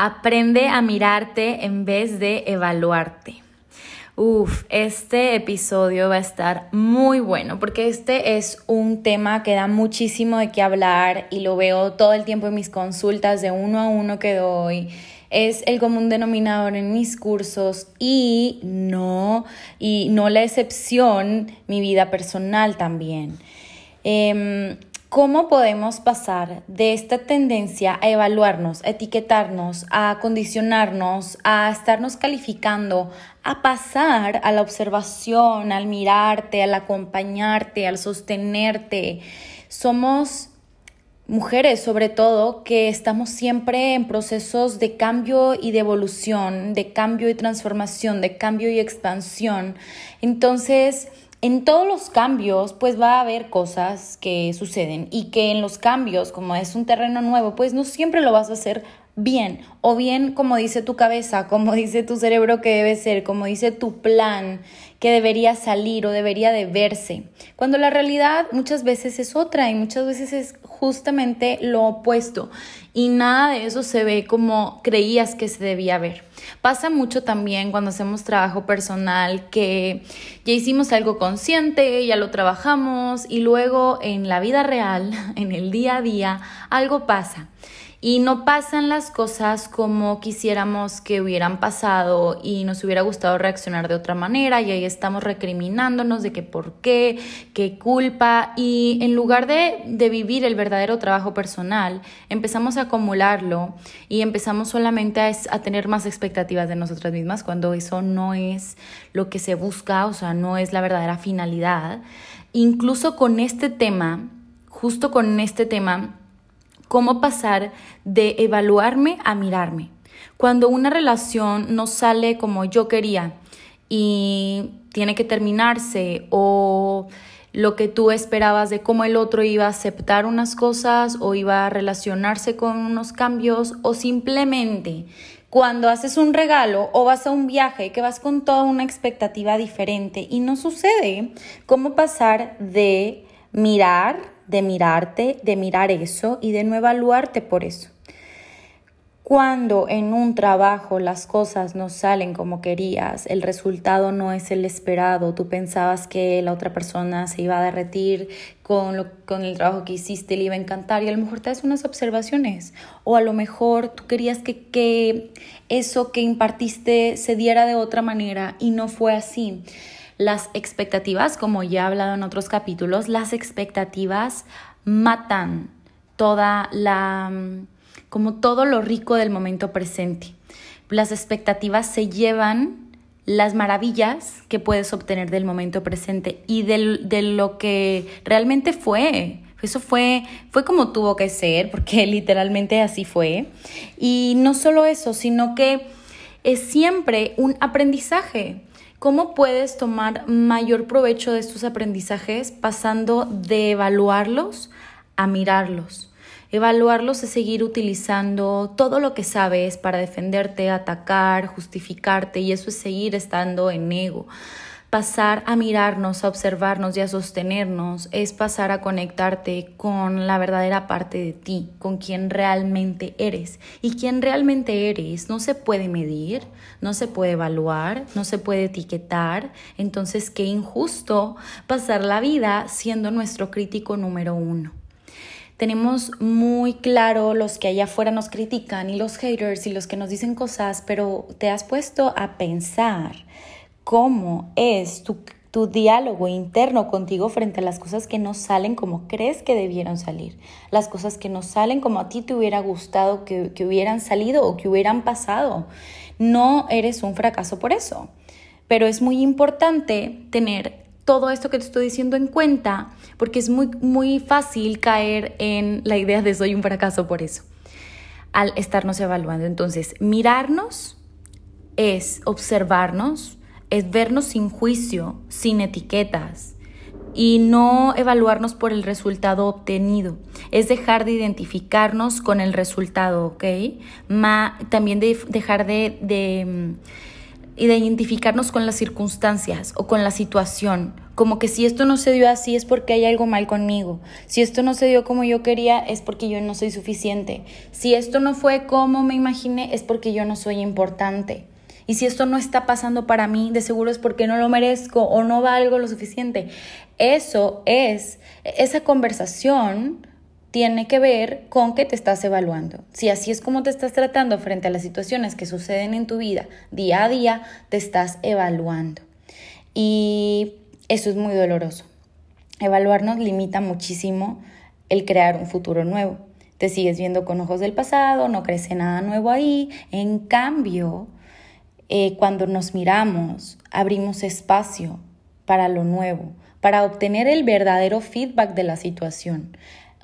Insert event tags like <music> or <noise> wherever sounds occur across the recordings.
Aprende a mirarte en vez de evaluarte. Uf, este episodio va a estar muy bueno porque este es un tema que da muchísimo de qué hablar y lo veo todo el tiempo en mis consultas de uno a uno que doy. Es el común denominador en mis cursos y no, y no la excepción, mi vida personal también. Eh, ¿Cómo podemos pasar de esta tendencia a evaluarnos, a etiquetarnos, a condicionarnos, a estarnos calificando, a pasar a la observación, al mirarte, al acompañarte, al sostenerte? Somos mujeres sobre todo que estamos siempre en procesos de cambio y de evolución, de cambio y transformación, de cambio y expansión. Entonces, en todos los cambios, pues va a haber cosas que suceden y que en los cambios, como es un terreno nuevo, pues no siempre lo vas a hacer bien o bien como dice tu cabeza, como dice tu cerebro que debe ser, como dice tu plan que debería salir o debería de verse. Cuando la realidad muchas veces es otra y muchas veces es justamente lo opuesto y nada de eso se ve como creías que se debía ver. Pasa mucho también cuando hacemos trabajo personal que ya hicimos algo consciente, ya lo trabajamos y luego en la vida real, <laughs> en el día a día, algo pasa y no pasan las cosas como quisiéramos que hubieran pasado y nos hubiera gustado reaccionar de otra manera y ahí estamos recriminándonos de que por qué, qué culpa y en lugar de, de vivir el verdadero trabajo personal empezamos a acumularlo y empezamos solamente a, a tener más expectativas de nosotras mismas cuando eso no es lo que se busca, o sea, no es la verdadera finalidad. Incluso con este tema, justo con este tema, cómo pasar de evaluarme a mirarme. Cuando una relación no sale como yo quería y tiene que terminarse o lo que tú esperabas de cómo el otro iba a aceptar unas cosas o iba a relacionarse con unos cambios o simplemente cuando haces un regalo o vas a un viaje que vas con toda una expectativa diferente y no sucede, ¿cómo pasar de mirar de mirarte, de mirar eso y de no evaluarte por eso. Cuando en un trabajo las cosas no salen como querías, el resultado no es el esperado, tú pensabas que la otra persona se iba a derretir con, lo, con el trabajo que hiciste, le iba a encantar y a lo mejor te das unas observaciones o a lo mejor tú querías que, que eso que impartiste se diera de otra manera y no fue así. Las expectativas, como ya he hablado en otros capítulos, las expectativas matan toda la como todo lo rico del momento presente. Las expectativas se llevan las maravillas que puedes obtener del momento presente y de lo que realmente fue. Eso fue, fue como tuvo que ser, porque <laughs> literalmente así fue. Y no solo eso, sino que es siempre un aprendizaje. ¿Cómo puedes tomar mayor provecho de estos aprendizajes pasando de evaluarlos a mirarlos? Evaluarlos es seguir utilizando todo lo que sabes para defenderte, atacar, justificarte y eso es seguir estando en ego. Pasar a mirarnos, a observarnos y a sostenernos es pasar a conectarte con la verdadera parte de ti, con quien realmente eres. Y quien realmente eres no se puede medir, no se puede evaluar, no se puede etiquetar. Entonces, qué injusto pasar la vida siendo nuestro crítico número uno tenemos muy claro los que allá afuera nos critican y los haters y los que nos dicen cosas, pero te has puesto a pensar cómo es tu, diálogo interno contigo frente a las cosas que no salen como crees que debieron salir, las cosas que no salen como a ti te hubiera gustado que, que hubieran salido o que hubieran pasado. No eres un fracaso por eso, pero es muy importante tener todo esto que te estoy diciendo en cuenta porque es muy, muy fácil caer en la idea de soy un fracaso por eso al estarnos evaluando. Entonces, mirarnos es observarnos, es vernos sin juicio, sin etiquetas y no evaluarnos por el resultado obtenido. Es dejar de identificarnos con el resultado, ¿ok? Ma, también de, dejar de, de mm, de identificarnos con las circunstancias o con la situación. Como que si esto no se dio así es porque hay algo mal conmigo. Si esto no se dio como yo quería es porque yo no soy suficiente. Si esto no fue como me imaginé es porque yo no soy importante. Y si esto no está pasando para mí, de seguro es porque no lo merezco o no valgo lo suficiente. Eso es, esa conversación tiene que ver con que te estás evaluando. Si así es como te estás tratando frente a las situaciones que suceden en tu vida día a día, te estás evaluando. Y eso es muy doloroso. Evaluarnos limita muchísimo el crear un futuro nuevo. Te sigues viendo con ojos del pasado, no crece nada nuevo ahí. En cambio, eh, cuando nos miramos, abrimos espacio para lo nuevo, para obtener el verdadero feedback de la situación.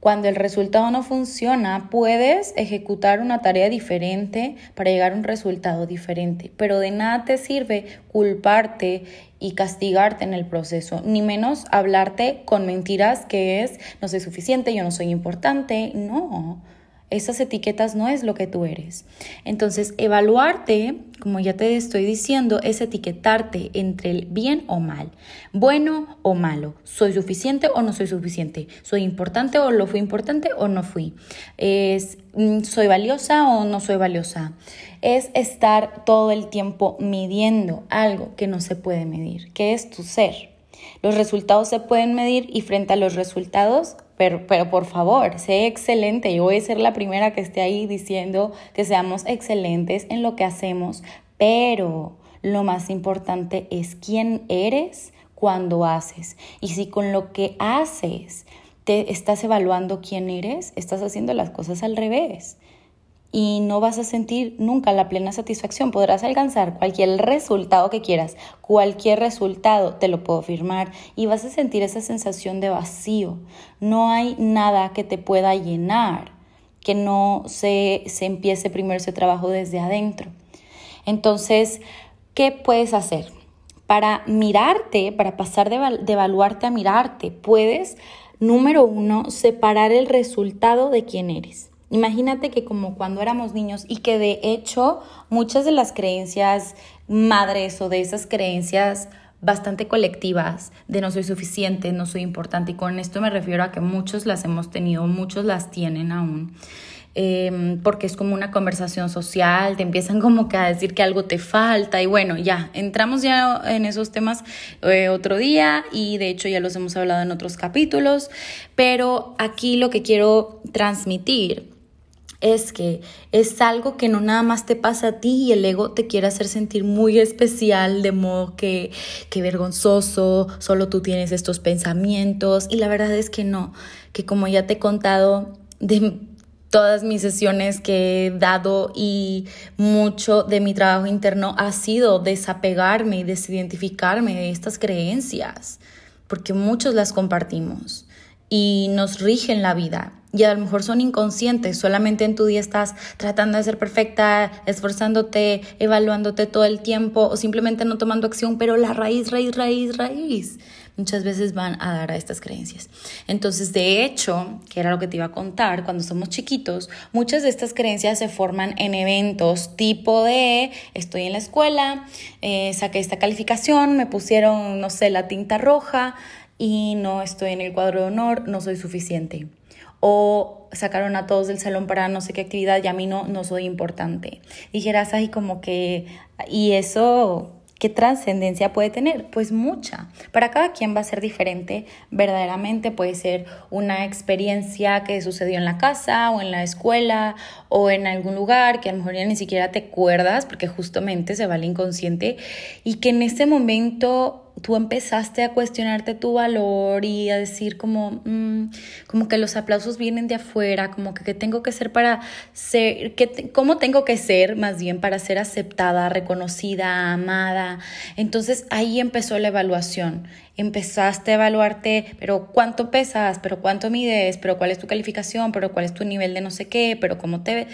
Cuando el resultado no funciona, puedes ejecutar una tarea diferente para llegar a un resultado diferente, pero de nada te sirve culparte y castigarte en el proceso, ni menos hablarte con mentiras que es no soy suficiente, yo no soy importante, no. Esas etiquetas no es lo que tú eres. Entonces, evaluarte, como ya te estoy diciendo, es etiquetarte entre el bien o mal, bueno o malo, soy suficiente o no soy suficiente, soy importante o lo fui importante o no fui, mm, soy valiosa o no soy valiosa. Es estar todo el tiempo midiendo algo que no se puede medir, que es tu ser. Los resultados se pueden medir y frente a los resultados pero, pero, por favor, sé excelente. Yo voy a ser la primera que esté ahí diciendo que seamos excelentes en lo que hacemos, pero lo más importante es quién eres cuando haces. Y si con lo que haces te estás evaluando quién eres, estás haciendo las cosas al revés y no vas a sentir nunca la plena satisfacción. Podrás alcanzar cualquier resultado que quieras, cualquier resultado te lo puedo firmar y vas a sentir esa sensación de vacío. No hay nada que te pueda llenar, que no se, se empiece primero ese trabajo desde adentro. Entonces, ¿qué puedes hacer? Para mirarte, para pasar de, de evaluarte a mirarte, puedes, número uno, separar el resultado de quién eres. Imagínate que como cuando éramos niños y que de hecho muchas de las creencias madres o de esas creencias bastante colectivas de no soy suficiente, no soy importante y con esto me refiero a que muchos las hemos tenido, muchos las tienen aún. Em, porque es como una conversación social, te empiezan como que a decir que algo te falta y bueno, ya, entramos ya en esos temas eh, otro día y de hecho ya los hemos hablado en otros capítulos, pero aquí lo que quiero transmitir es que es algo que no nada más te pasa a ti y el ego te quiere hacer sentir muy especial, de modo que, que vergonzoso, solo tú tienes estos pensamientos. Y la verdad es que no, que como ya te he contado de todas mis sesiones que he dado y mucho de mi trabajo interno ha sido desapegarme y desidentificarme de estas creencias, porque muchos las compartimos y nos rigen la vida y a lo mejor son inconscientes, solamente en tu día estás tratando de ser perfecta, esforzándote, evaluándote todo el tiempo o simplemente no tomando acción, pero la raíz, raíz, raíz, raíz muchas veces van a dar a estas creencias. Entonces, de hecho, que era lo que te iba a contar, cuando somos chiquitos, muchas de estas creencias se forman en eventos tipo de, estoy en la escuela, eh, saqué esta calificación, me pusieron, no sé, la tinta roja y no estoy en el cuadro de honor, no soy suficiente o sacaron a todos del salón para no sé qué actividad y a mí no, no soy importante. Dijeras, ahí como que, y eso, ¿qué trascendencia puede tener? Pues mucha. Para cada quien va a ser diferente, verdaderamente puede ser una experiencia que sucedió en la casa o en la escuela o en algún lugar que a lo mejor ya ni siquiera te acuerdas porque justamente se va al inconsciente y que en ese momento tú empezaste a cuestionarte tu valor y a decir como, mm, como que los aplausos vienen de afuera, como que, tengo que ser para ser, que, cómo tengo que ser más bien para ser aceptada, reconocida, amada. Entonces ahí empezó la evaluación. Empezaste a evaluarte, pero cuánto pesas, pero cuánto mides, pero cuál es tu calificación, pero cuál es tu nivel de no sé qué, pero cómo te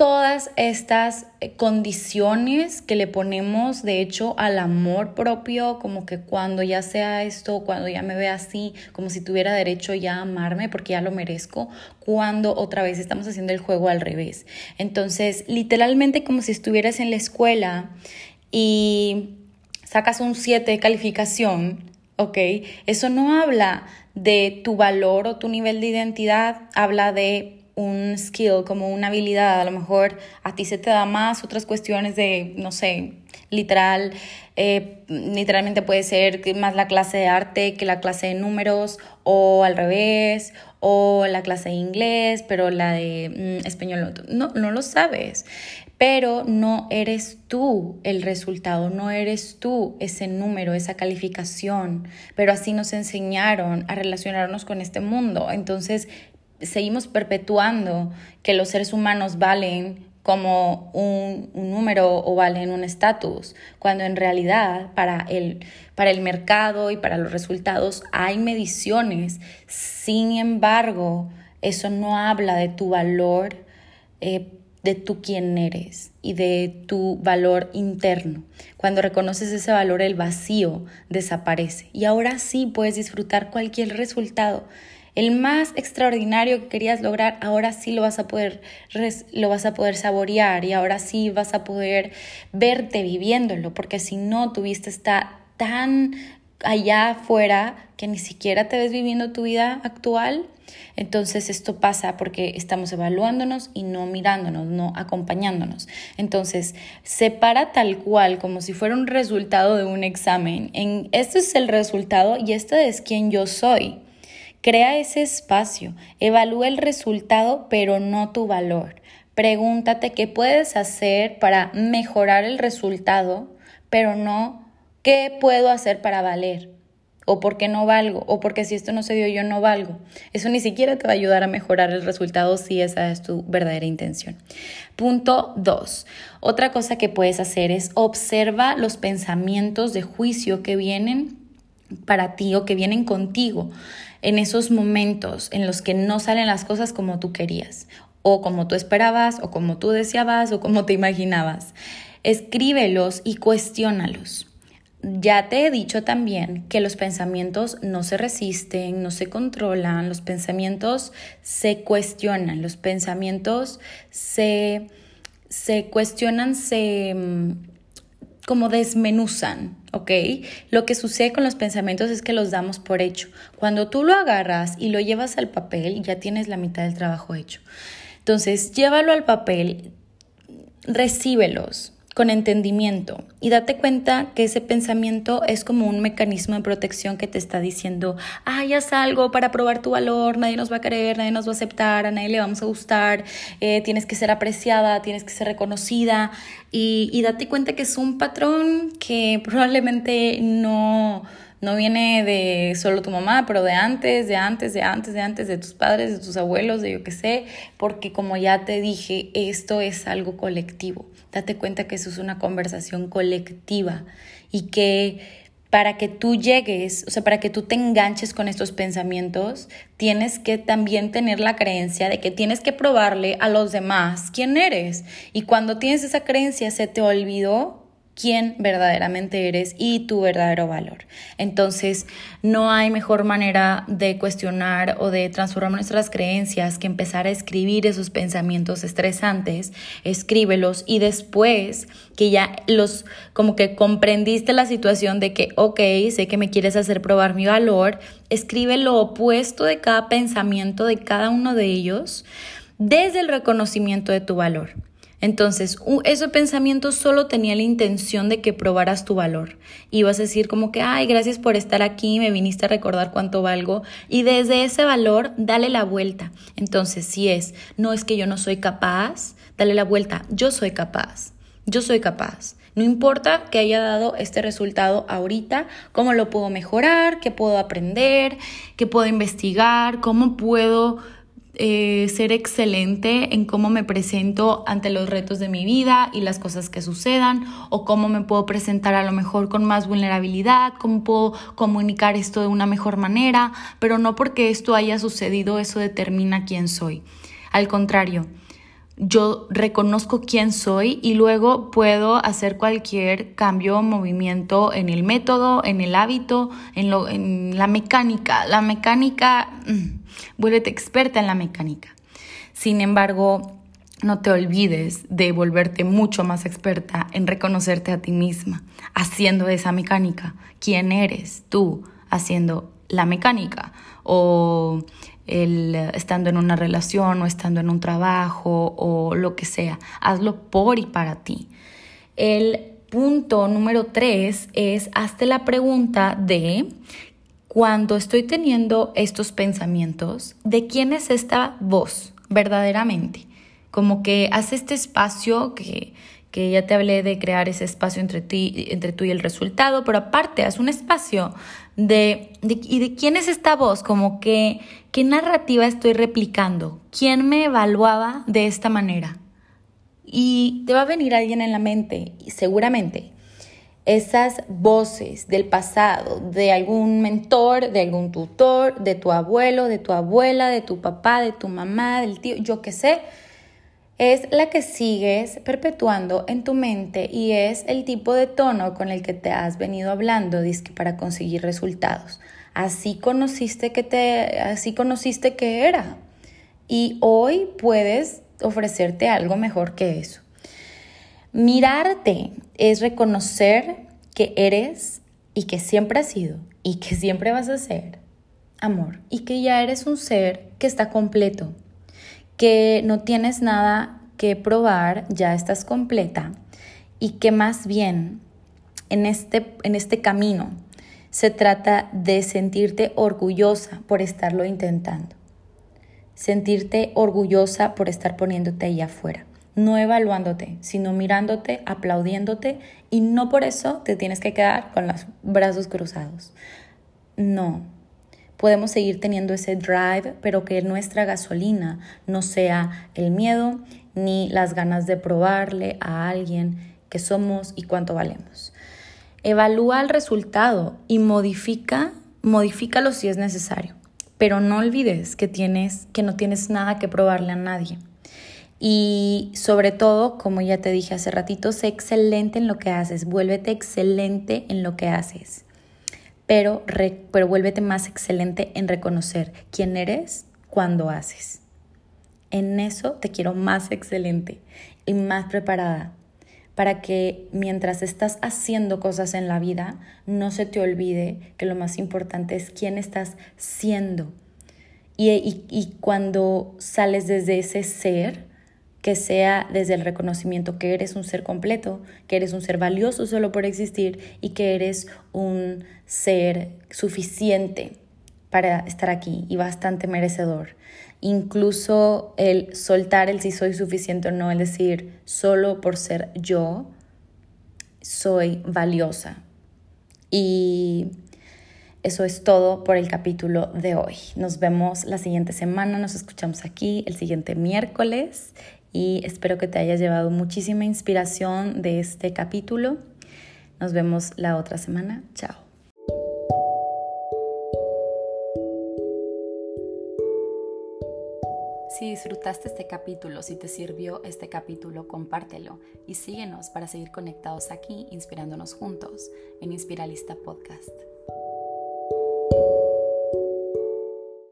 todas estas eh, condiciones que le ponemos, de hecho, al amor propio, como que cuando ya sea esto, cuando ya me vea así, como si tuviera derecho ya a amarme porque ya lo merezco, cuando otra vez estamos haciendo el juego al revés. Entonces, literalmente como si estuvieras en la escuela y sacas un 7 de calificación, ¿ok? Eso no habla de tu valor o tu nivel de identidad, habla de un skill, como una habilidad, a lo mejor a ti se te da más otras cuestiones de, no sé, literal, eh, literalmente puede ser más la clase de arte que la clase de números o al revés, o la clase de inglés, pero la de mm, español no, no lo sabes. Pero no eres tú el resultado, no eres tú ese número, esa calificación. Pero así nos enseñaron a relacionarnos con este mundo. Entonces, seguimos perpetuando que los seres humanos valen como un, número o valen un estatus, cuando en realidad para el, para el mercado y para los resultados hay mediciones. Sin embargo, eso no habla de tu valor, eh, de tu quién eres y de tu valor interno. Cuando reconoces ese valor, el vacío desaparece y ahora sí puedes disfrutar cualquier resultado el más extraordinario que querías lograr, ahora sí lo vas a poder, lo vas a poder saborear y ahora sí vas a poder verte viviéndolo, porque si no tuviste está tan allá afuera que ni siquiera te ves viviendo tu vida actual. Entonces esto pasa porque estamos evaluándonos y no mirándonos, no acompañándonos. Entonces, separa tal cual como si fuera un resultado de un examen. En este es el resultado y este es quien yo soy. Crea ese espacio, evalúa el resultado, pero no tu valor. Pregúntate qué puedes hacer para mejorar el resultado, pero no qué puedo hacer para valer, o por qué no valgo, o porque si esto no se dio yo no valgo. Eso ni siquiera te va a ayudar a mejorar el resultado si esa es tu verdadera intención. Punto 2. Otra cosa que puedes hacer es observa los pensamientos de juicio que vienen para ti o que vienen contigo en esos momentos en los que no salen las cosas como tú querías, o como tú esperabas, o como tú deseabas, o como te imaginabas. Escríbelos y cuestiónalos. Ya te he dicho también que los pensamientos no se resisten, no se controlan, los pensamientos se cuestionan, los pensamientos se, se cuestionan, se mm, como desmenuzan, ¿ok? Lo que sucede con los pensamientos es que los damos por hecho. Cuando tú lo agarras y lo llevas al papel, ya tienes la mitad del trabajo hecho. Entonces, llévalo al papel, recíbelos, con entendimiento y date cuenta que ese pensamiento es como un mecanismo de protección que te está diciendo, ay, haz algo para probar tu valor, nadie nos va a querer, nadie nos va a aceptar, a nadie le vamos a gustar, eh, tienes que ser apreciada, tienes que ser reconocida y, y date cuenta que es un patrón que probablemente no no viene de solo tu mamá, pero de antes, de antes, de antes, de antes, de tus padres, de tus abuelos, de yo qué sé, porque como ya te dije, esto es algo colectivo. Date cuenta que eso es una conversación colectiva y que para que tú llegues, o sea, para que tú te enganches con estos pensamientos, tienes que también tener la creencia de que tienes que probarle a los demás quién eres. Y cuando tienes esa creencia, se te olvidó quién verdaderamente eres y tu verdadero valor. Entonces, no hay mejor manera de cuestionar o de transformar nuestras creencias que empezar a escribir esos pensamientos estresantes, escríbelos y después que ya los, como que comprendiste la situación de que, ok, sé que me quieres hacer probar mi valor, escribe lo opuesto de cada pensamiento, de cada uno de ellos, desde el reconocimiento de tu valor. Entonces, ese pensamiento solo tenía la intención de que probaras tu valor. Ibas a decir como que, ay, gracias por estar aquí, me viniste a recordar cuánto valgo. Y desde ese valor, dale la vuelta. Entonces, si es, no es que yo no soy capaz, dale la vuelta, yo soy capaz, yo soy capaz. No importa que haya dado este resultado ahorita, cómo lo puedo mejorar, qué puedo aprender, qué puedo investigar, cómo puedo eh, ser excelente en cómo me presento ante los retos de mi vida y las cosas que sucedan, o cómo me puedo presentar a lo mejor con más vulnerabilidad, cómo puedo comunicar esto de una mejor manera, pero no porque esto haya sucedido eso determina quién soy. Al contrario, yo reconozco quién soy y luego puedo hacer cualquier cambio movimiento en el método, en el hábito, en, lo, en la mecánica. La mecánica, mm, vuélvete experta en la mecánica. Sin embargo, no te olvides de volverte mucho más experta en reconocerte a ti misma, haciendo esa mecánica. ¿Quién eres tú haciendo la mecánica? O estando en una relación o estando en un trabajo o lo que sea. Hazlo por y para ti. El punto número tres es hazte la pregunta de cuando estoy teniendo estos pensamientos, ¿de quién es esta voz verdaderamente? Como que haz este espacio que, que ya te hablé de crear ese espacio entre, ti, entre tú y el resultado, pero aparte haz un espacio de, y de quién es esta voz, como que qué narrativa estoy replicando, quién me evaluaba de esta manera. Y te va a venir alguien en la mente, seguramente, esas voces del pasado, de algún mentor, de algún tutor, de tu abuelo, de tu abuela, de tu papá, de tu mamá, del tío, yo qué sé, es la que sigues perpetuando en tu mente y es el tipo de tono con el que te has venido hablando para conseguir resultados. Así conociste que te así conociste que era y hoy puedes ofrecerte algo mejor que eso. Mirarte es reconocer que eres y que siempre has sido y que siempre vas a ser amor y que ya eres un ser que está completo, que no tienes nada que probar, ya estás completa y que más bien en este, en este camino se trata de sentirte orgullosa por estarlo intentando, sentirte orgullosa por estar poniéndote ahí afuera, no evaluándote, sino mirándote, aplaudiéndote y no por eso te tienes que quedar con los brazos cruzados. No, podemos seguir teniendo ese drive, pero que nuestra gasolina no sea el miedo ni las ganas de probarle a alguien que somos y cuánto valemos. Evalúa el resultado y modifica, modifícalo si es necesario, pero no olvides que tienes que no tienes nada que probarle a nadie. Y sobre todo, como ya te dije hace ratito, sé excelente en lo que haces, vuélvete excelente en lo que haces pero, pero vuélvete más excelente en reconocer quién eres cuando haces. En eso te quiero más excelente y más preparada para que mientras estás haciendo cosas en la vida, no se te olvide que lo más importante es quién estás siendo. Y, y, y cuando sales desde ese ser, que sea desde el reconocimiento que eres un ser completo, que eres un ser valioso solo por existir y que eres un ser suficiente para estar aquí y bastante merecedor. Incluso el soltar el si soy suficiente o no, el decir solo por ser yo, soy valiosa. Y eso es todo por el capítulo de hoy. Nos vemos la siguiente semana, nos escuchamos aquí el siguiente miércoles y espero que te hayas llevado muchísima inspiración de este capítulo. Nos vemos la otra semana. Chao. Si disfrutaste este capítulo, si te sirvió este capítulo, compártelo y síguenos para seguir conectados aquí, inspirándonos juntos en Inspiralista Podcast.